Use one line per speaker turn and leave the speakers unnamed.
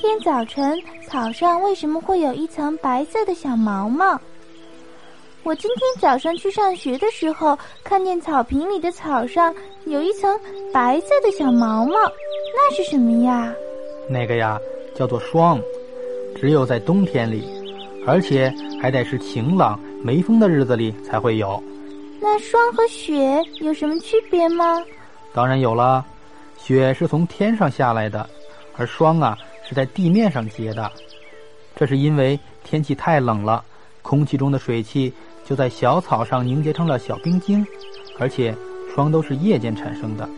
天早晨草上为什么会有一层白色的小毛毛？我今天早上去上学的时候，看见草坪里的草上有一层白色的小毛毛，那是什么呀？
那个呀，叫做霜，只有在冬天里，而且还得是晴朗、没风的日子里才会有。
那霜和雪有什么区别吗？
当然有了，雪是从天上下来的，而霜啊是在地面上结的。这是因为天气太冷了，空气中的水汽。就在小草上凝结成了小冰晶，而且霜都是夜间产生的。